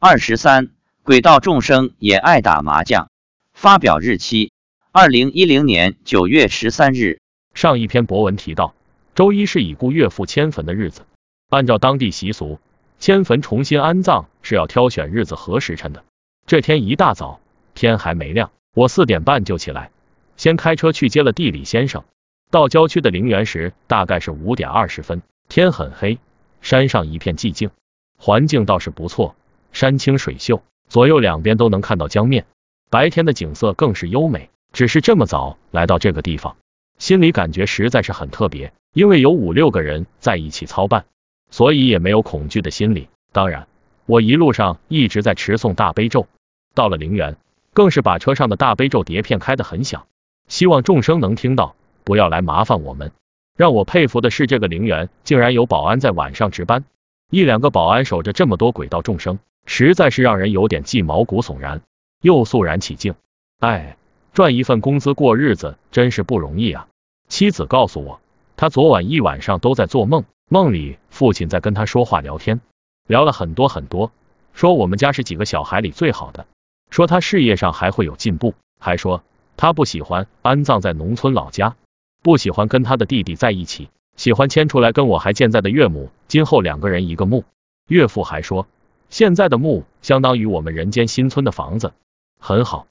二十三，轨道众生也爱打麻将。发表日期：二零一零年九月十三日。上一篇博文提到，周一是已故岳父迁坟的日子。按照当地习俗，迁坟重新安葬是要挑选日子和时辰的。这天一大早，天还没亮，我四点半就起来，先开车去接了地理先生。到郊区的陵园时，大概是五点二十分，天很黑，山上一片寂静，环境倒是不错，山清水秀，左右两边都能看到江面，白天的景色更是优美。只是这么早来到这个地方，心里感觉实在是很特别，因为有五六个人在一起操办，所以也没有恐惧的心理。当然，我一路上一直在持诵大悲咒，到了陵园，更是把车上的大悲咒碟片开得很响，希望众生能听到。不要来麻烦我们。让我佩服的是，这个陵园竟然有保安在晚上值班，一两个保安守着这么多轨道众生，实在是让人有点既毛骨悚然又肃然起敬。哎，赚一份工资过日子真是不容易啊！妻子告诉我，他昨晚一晚上都在做梦，梦里父亲在跟他说话聊天，聊了很多很多，说我们家是几个小孩里最好的，说他事业上还会有进步，还说他不喜欢安葬在农村老家。不喜欢跟他的弟弟在一起，喜欢迁出来跟我还健在的岳母，今后两个人一个墓。岳父还说，现在的墓相当于我们人间新村的房子，很好。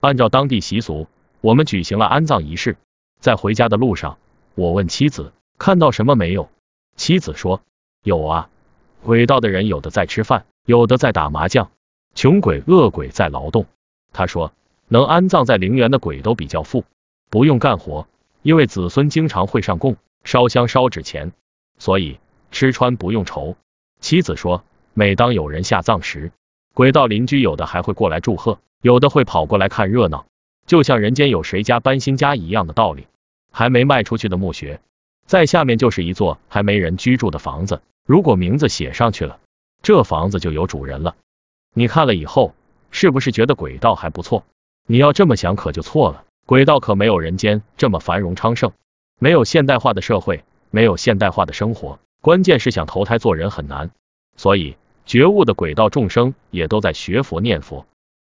按照当地习俗，我们举行了安葬仪式。在回家的路上，我问妻子看到什么没有？妻子说有啊，鬼道的人有的在吃饭，有的在打麻将，穷鬼恶鬼在劳动。他说，能安葬在陵园的鬼都比较富，不用干活。因为子孙经常会上供、烧香、烧纸钱，所以吃穿不用愁。妻子说，每当有人下葬时，轨道邻居有的还会过来祝贺，有的会跑过来看热闹，就像人间有谁家搬新家一样的道理。还没卖出去的墓穴，在下面就是一座还没人居住的房子，如果名字写上去了，这房子就有主人了。你看了以后，是不是觉得轨道还不错？你要这么想可就错了。轨道可没有人间这么繁荣昌盛，没有现代化的社会，没有现代化的生活，关键是想投胎做人很难。所以觉悟的轨道众生也都在学佛念佛，